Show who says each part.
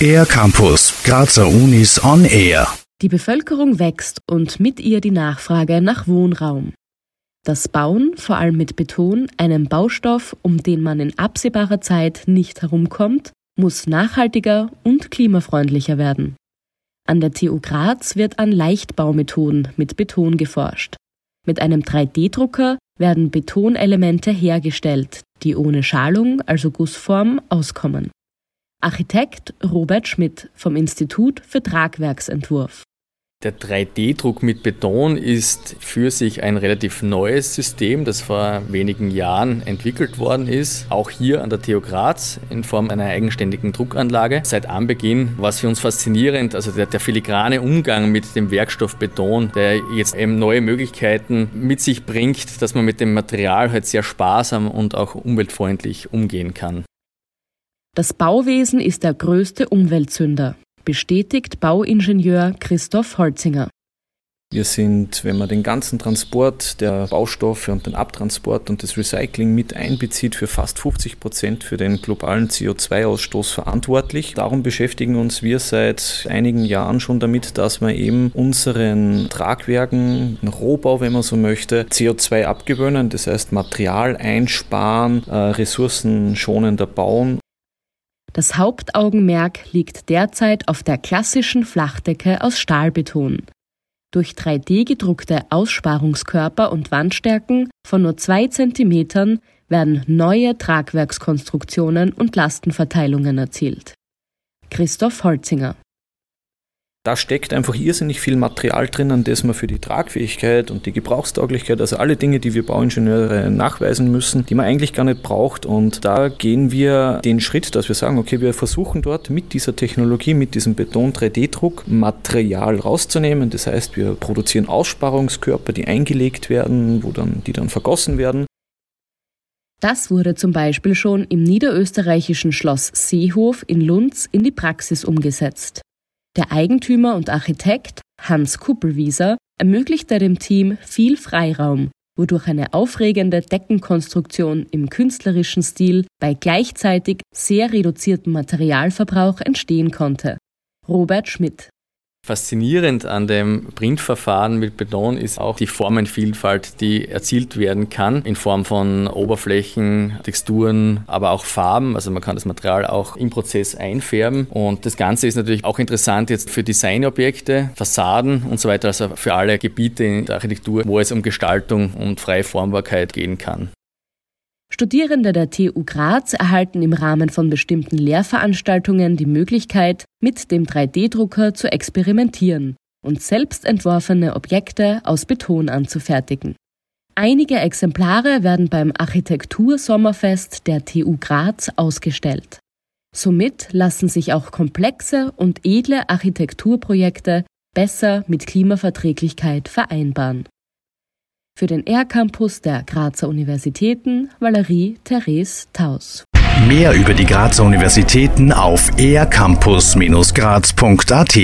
Speaker 1: Air Campus, Grazer Unis on Air.
Speaker 2: Die Bevölkerung wächst und mit ihr die Nachfrage nach Wohnraum. Das Bauen, vor allem mit Beton, einem Baustoff, um den man in absehbarer Zeit nicht herumkommt, muss nachhaltiger und klimafreundlicher werden. An der TU Graz wird an Leichtbaumethoden mit Beton geforscht. Mit einem 3D-Drucker werden Betonelemente hergestellt, die ohne Schalung, also Gussform, auskommen. Architekt Robert Schmidt vom Institut für Tragwerksentwurf.
Speaker 3: Der 3D-Druck mit Beton ist für sich ein relativ neues System, das vor wenigen Jahren entwickelt worden ist. Auch hier an der TU Graz in Form einer eigenständigen Druckanlage. Seit Anbeginn war es für uns faszinierend, also der, der filigrane Umgang mit dem Werkstoff Beton, der jetzt eben neue Möglichkeiten mit sich bringt, dass man mit dem Material halt sehr sparsam und auch umweltfreundlich umgehen kann.
Speaker 2: Das Bauwesen ist der größte Umweltsünder bestätigt Bauingenieur Christoph Holzinger.
Speaker 4: Wir sind, wenn man den ganzen Transport der Baustoffe und den Abtransport und das Recycling mit einbezieht, für fast 50 Prozent für den globalen CO2-Ausstoß verantwortlich. Darum beschäftigen uns wir seit einigen Jahren schon damit, dass wir eben unseren Tragwerken, Rohbau, wenn man so möchte, CO2 abgewöhnen, das heißt Material einsparen, äh, ressourcenschonender bauen
Speaker 2: das Hauptaugenmerk liegt derzeit auf der klassischen Flachdecke aus Stahlbeton. Durch 3D gedruckte Aussparungskörper und Wandstärken von nur zwei Zentimetern werden neue Tragwerkskonstruktionen und Lastenverteilungen erzielt. Christoph Holzinger
Speaker 4: da steckt einfach irrsinnig viel Material drinnen, das man für die Tragfähigkeit und die Gebrauchstauglichkeit, also alle Dinge, die wir Bauingenieure nachweisen müssen, die man eigentlich gar nicht braucht. Und da gehen wir den Schritt, dass wir sagen, okay, wir versuchen dort mit dieser Technologie, mit diesem Beton-3D-Druck Material rauszunehmen. Das heißt, wir produzieren Aussparungskörper, die eingelegt werden, wo dann, die dann vergossen werden.
Speaker 2: Das wurde zum Beispiel schon im niederösterreichischen Schloss Seehof in Lunz in die Praxis umgesetzt. Der Eigentümer und Architekt Hans Kuppelwieser ermöglichte dem Team viel Freiraum, wodurch eine aufregende Deckenkonstruktion im künstlerischen Stil bei gleichzeitig sehr reduziertem Materialverbrauch entstehen konnte. Robert Schmidt
Speaker 3: Faszinierend an dem Printverfahren mit Beton ist auch die Formenvielfalt, die erzielt werden kann in Form von Oberflächen, Texturen, aber auch Farben. Also man kann das Material auch im Prozess einfärben. Und das Ganze ist natürlich auch interessant jetzt für Designobjekte, Fassaden und so weiter, also für alle Gebiete in der Architektur, wo es um Gestaltung und freie Formbarkeit gehen kann.
Speaker 2: Studierende der TU Graz erhalten im Rahmen von bestimmten Lehrveranstaltungen die Möglichkeit, mit dem 3D-Drucker zu experimentieren und selbst entworfene Objekte aus Beton anzufertigen. Einige Exemplare werden beim Architektur-Sommerfest der TU Graz ausgestellt. Somit lassen sich auch komplexe und edle Architekturprojekte besser mit Klimaverträglichkeit vereinbaren. Für den R-Campus der Grazer Universitäten Valerie Therese Taus.
Speaker 1: Mehr über die Grazer Universitäten auf ercampus-graz.at